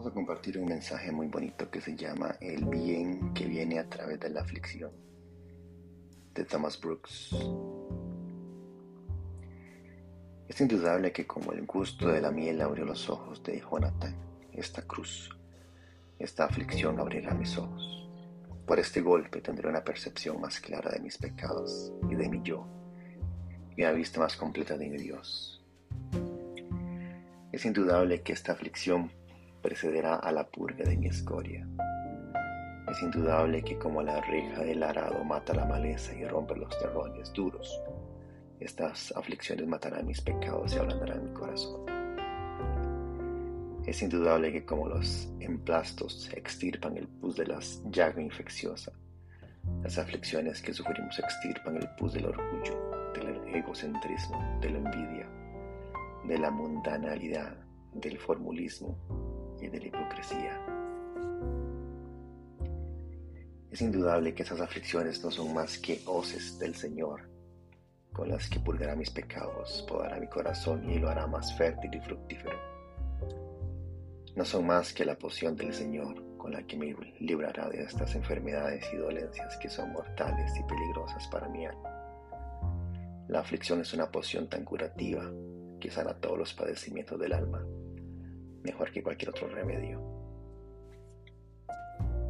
Vamos a compartir un mensaje muy bonito que se llama El bien que viene a través de la aflicción de Thomas Brooks. Es indudable que como el gusto de la miel abrió los ojos de Jonathan, esta cruz, esta aflicción abrirá mis ojos. Por este golpe tendré una percepción más clara de mis pecados y de mi yo, y una vista más completa de mi Dios. Es indudable que esta aflicción precederá a la purga de mi escoria. Es indudable que como la reja del arado mata la maleza y rompe los terrones duros, estas aflicciones matarán mis pecados y ablandarán mi corazón. Es indudable que como los emplastos extirpan el pus de la llaga infecciosa, las aflicciones que sufrimos extirpan el pus del orgullo, del egocentrismo, de la envidia, de la mundanalidad, del formulismo y de la hipocresía. Es indudable que esas aflicciones no son más que hoces del Señor, con las que purgará mis pecados, podará mi corazón y lo hará más fértil y fructífero. No son más que la poción del Señor, con la que me librará de estas enfermedades y dolencias que son mortales y peligrosas para mi alma. La aflicción es una poción tan curativa que sana todos los padecimientos del alma, mejor que cualquier otro remedio.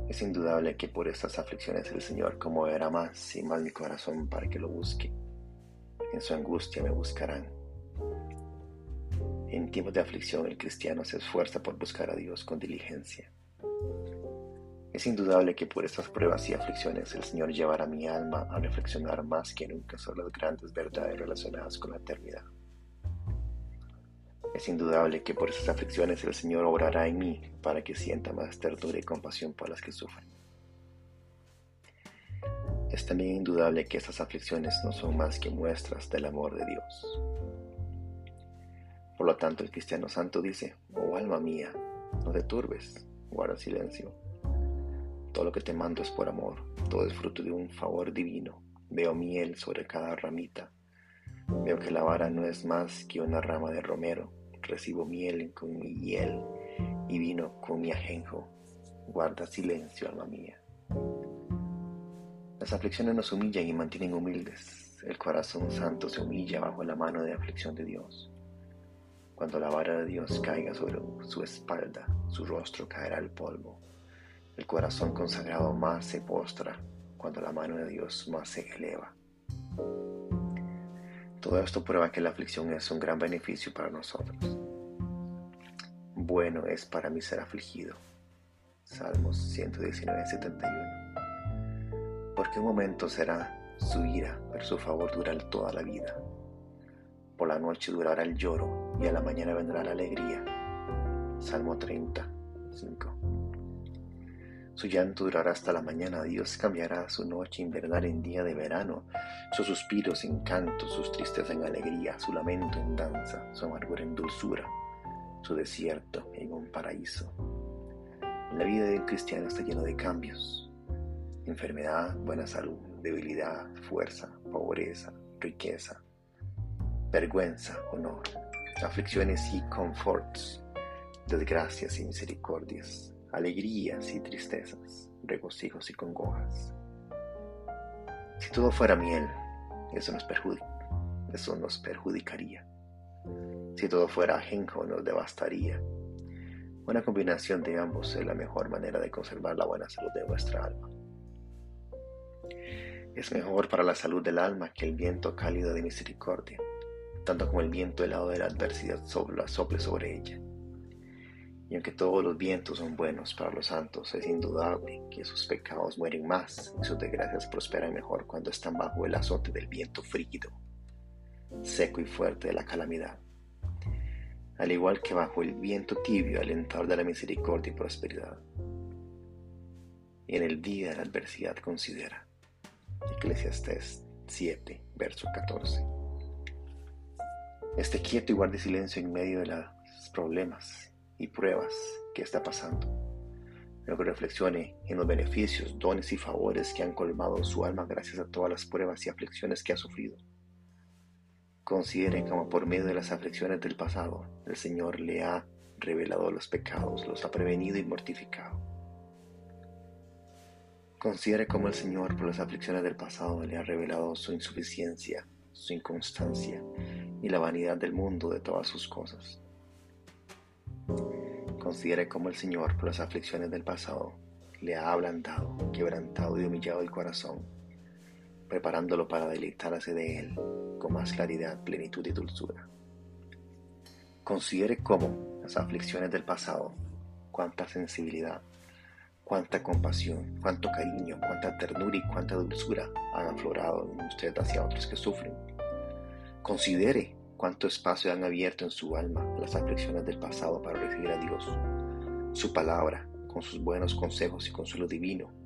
Es indudable que por estas aflicciones el Señor conmoverá más y más mi corazón para que lo busque. En su angustia me buscarán. En tiempos de aflicción el cristiano se esfuerza por buscar a Dios con diligencia. Es indudable que por estas pruebas y aflicciones el Señor llevará mi alma a reflexionar más que nunca sobre las grandes verdades relacionadas con la eternidad. Es indudable que por esas aflicciones el Señor obrará en mí para que sienta más ternura y compasión por las que sufren. Es también indudable que esas aflicciones no son más que muestras del amor de Dios. Por lo tanto, el cristiano santo dice, oh alma mía, no te turbes, guarda silencio. Todo lo que te mando es por amor, todo es fruto de un favor divino. Veo miel sobre cada ramita. Veo que la vara no es más que una rama de romero recibo miel con mi hiel y vino con mi ajenjo. Guarda silencio, alma mía. Las aflicciones nos humillan y mantienen humildes. El corazón santo se humilla bajo la mano de aflicción de Dios. Cuando la vara de Dios caiga sobre su espalda, su rostro caerá al polvo. El corazón consagrado más se postra cuando la mano de Dios más se eleva. Todo esto prueba que la aflicción es un gran beneficio para nosotros. Bueno es para mí ser afligido. Salmos 119, 71. Porque un momento será su ira, pero su favor durará toda la vida. Por la noche durará el lloro y a la mañana vendrá la alegría. Salmo 30, 5. Su llanto durará hasta la mañana, Dios cambiará su noche invernal en día de verano, sus suspiros en canto, sus tristezas en alegría, su lamento en danza, su amargura en dulzura, su desierto en un paraíso. La vida de un cristiano está llena de cambios, enfermedad, buena salud, debilidad, fuerza, pobreza, riqueza, vergüenza, honor, aflicciones y conforts, desgracias y misericordias alegrías y tristezas, regocijos y congojas. Si todo fuera miel, eso nos, eso nos perjudicaría. Si todo fuera ajenjo, nos devastaría. Una combinación de ambos es la mejor manera de conservar la buena salud de nuestra alma. Es mejor para la salud del alma que el viento cálido de misericordia, tanto como el viento helado de la adversidad sople sobre ella. Y aunque todos los vientos son buenos para los santos, es indudable que sus pecados mueren más y sus desgracias prosperan mejor cuando están bajo el azote del viento frígido, seco y fuerte de la calamidad. Al igual que bajo el viento tibio alentador de la misericordia y prosperidad. En el día de la adversidad considera. Eclesiastes 7, verso 14. Esté quieto y guarde silencio en medio de los problemas y pruebas que está pasando. Luego reflexione en los beneficios, dones y favores que han colmado su alma gracias a todas las pruebas y aflicciones que ha sufrido. Considere como por medio de las aflicciones del pasado, el Señor le ha revelado los pecados, los ha prevenido y mortificado. Considere cómo el Señor por las aflicciones del pasado le ha revelado su insuficiencia, su inconstancia y la vanidad del mundo de todas sus cosas. Considere cómo el Señor por las aflicciones del pasado le ha ablandado, quebrantado y humillado el corazón, preparándolo para deleitarse de Él con más claridad, plenitud y dulzura. Considere cómo las aflicciones del pasado, cuánta sensibilidad, cuánta compasión, cuánto cariño, cuánta ternura y cuánta dulzura han aflorado en usted hacia otros que sufren. Considere cuánto espacio han abierto en su alma las aflicciones del pasado para recibir a Dios, su palabra, con sus buenos consejos y consuelo divino.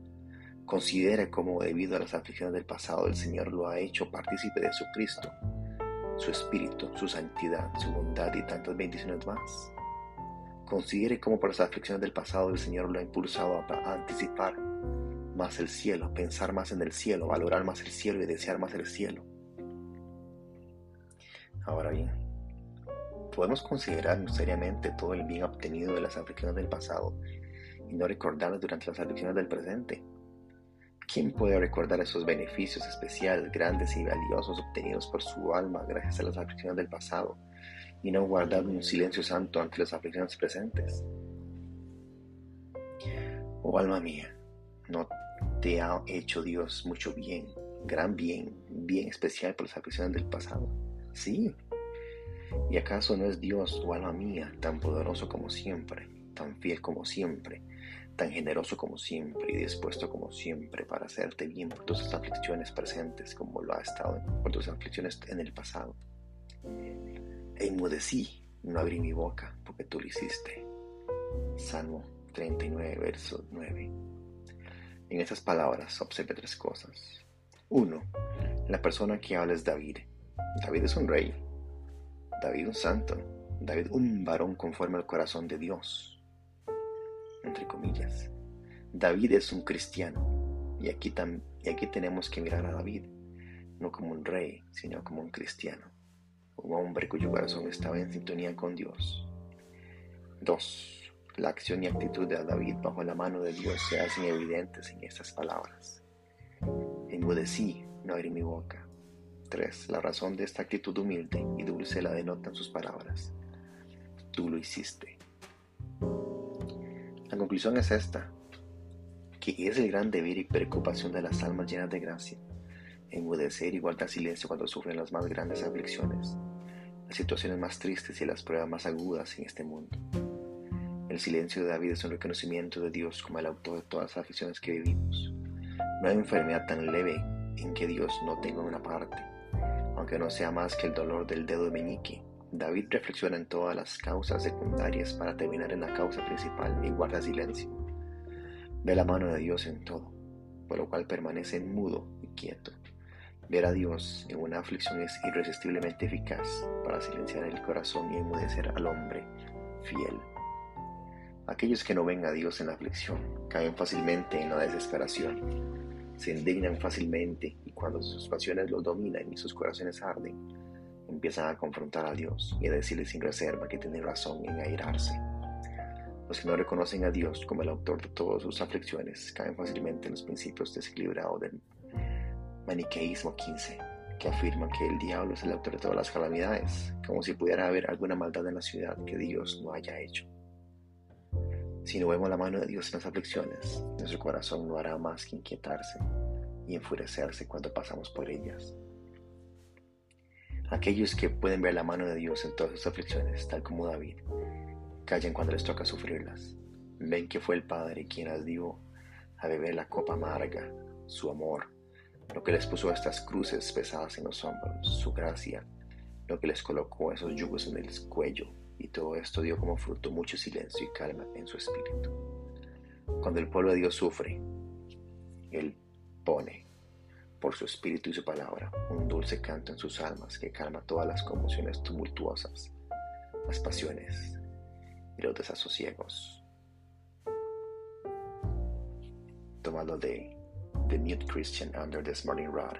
Considere cómo debido a las aflicciones del pasado el Señor lo ha hecho partícipe de su Cristo, su Espíritu, su santidad, su bondad y tantas bendiciones más. Considere cómo por las aflicciones del pasado el Señor lo ha impulsado a anticipar más el cielo, pensar más en el cielo, valorar más el cielo y desear más el cielo. Ahora bien, podemos considerar seriamente todo el bien obtenido de las aflicciones del pasado y no recordarlas durante las aflicciones del presente. ¿Quién puede recordar esos beneficios especiales, grandes y valiosos obtenidos por su alma gracias a las aflicciones del pasado y no guardar un silencio santo ante las aflicciones presentes? Oh alma mía, ¿no te ha hecho Dios mucho bien, gran bien, bien especial por las aflicciones del pasado? Sí. ¿Y acaso no es Dios, tu alma mía, tan poderoso como siempre, tan fiel como siempre, tan generoso como siempre y dispuesto como siempre para hacerte bien por tus aflicciones presentes como lo ha estado por tus aflicciones en el pasado? E inmudecí, no abrí mi boca, porque tú lo hiciste. Salmo 39, verso 9. En esas palabras observe tres cosas. Uno, la persona que habla es David, David es un rey, David un santo, David un varón conforme al corazón de Dios, entre comillas. David es un cristiano y aquí, y aquí tenemos que mirar a David no como un rey, sino como un cristiano, un hombre cuyo corazón estaba en sintonía con Dios. 2. La acción y actitud de David bajo la mano de Dios se hacen evidentes en estas palabras. Enmudecí, no abrí mi boca. 3. La razón de esta actitud humilde y dulce la denotan sus palabras. Tú lo hiciste. Conclusión es esta, que es el gran deber y preocupación de las almas llenas de gracia, enmudecer y guardar silencio cuando sufren las más grandes aflicciones, las situaciones más tristes y las pruebas más agudas en este mundo. El silencio de David es un reconocimiento de Dios como el autor de todas las aflicciones que vivimos. No hay enfermedad tan leve en que Dios no tenga una parte aunque no sea más que el dolor del dedo meñique. David reflexiona en todas las causas secundarias para terminar en la causa principal y guarda silencio. Ve la mano de Dios en todo, por lo cual permanece mudo y quieto. Ver a Dios en una aflicción es irresistiblemente eficaz para silenciar el corazón y enmudecer al hombre fiel. Aquellos que no ven a Dios en la aflicción caen fácilmente en la desesperación se indignan fácilmente y cuando sus pasiones los dominan y sus corazones arden, empiezan a confrontar a Dios y a decirle sin reserva que tiene razón en airarse. Los que no reconocen a Dios como el autor de todas sus aflicciones caen fácilmente en los principios desequilibrados del maniqueísmo 15, que afirman que el diablo es el autor de todas las calamidades, como si pudiera haber alguna maldad en la ciudad que Dios no haya hecho. Si no vemos la mano de Dios en las aflicciones, nuestro corazón no hará más que inquietarse y enfurecerse cuando pasamos por ellas. Aquellos que pueden ver la mano de Dios en todas sus aflicciones, tal como David, callan cuando les toca sufrirlas. Ven que fue el Padre quien las dio a beber la copa amarga, su amor, lo que les puso estas cruces pesadas en los hombros, su gracia, lo que les colocó esos yugos en el cuello, y todo esto dio como fruto mucho silencio y calma en su espíritu. Cuando el pueblo de Dios sufre, Él pone por su espíritu y su palabra un dulce canto en sus almas que calma todas las conmociones tumultuosas, las pasiones y los desasosiegos. Tomado de The Mute Christian Under the Morning Rod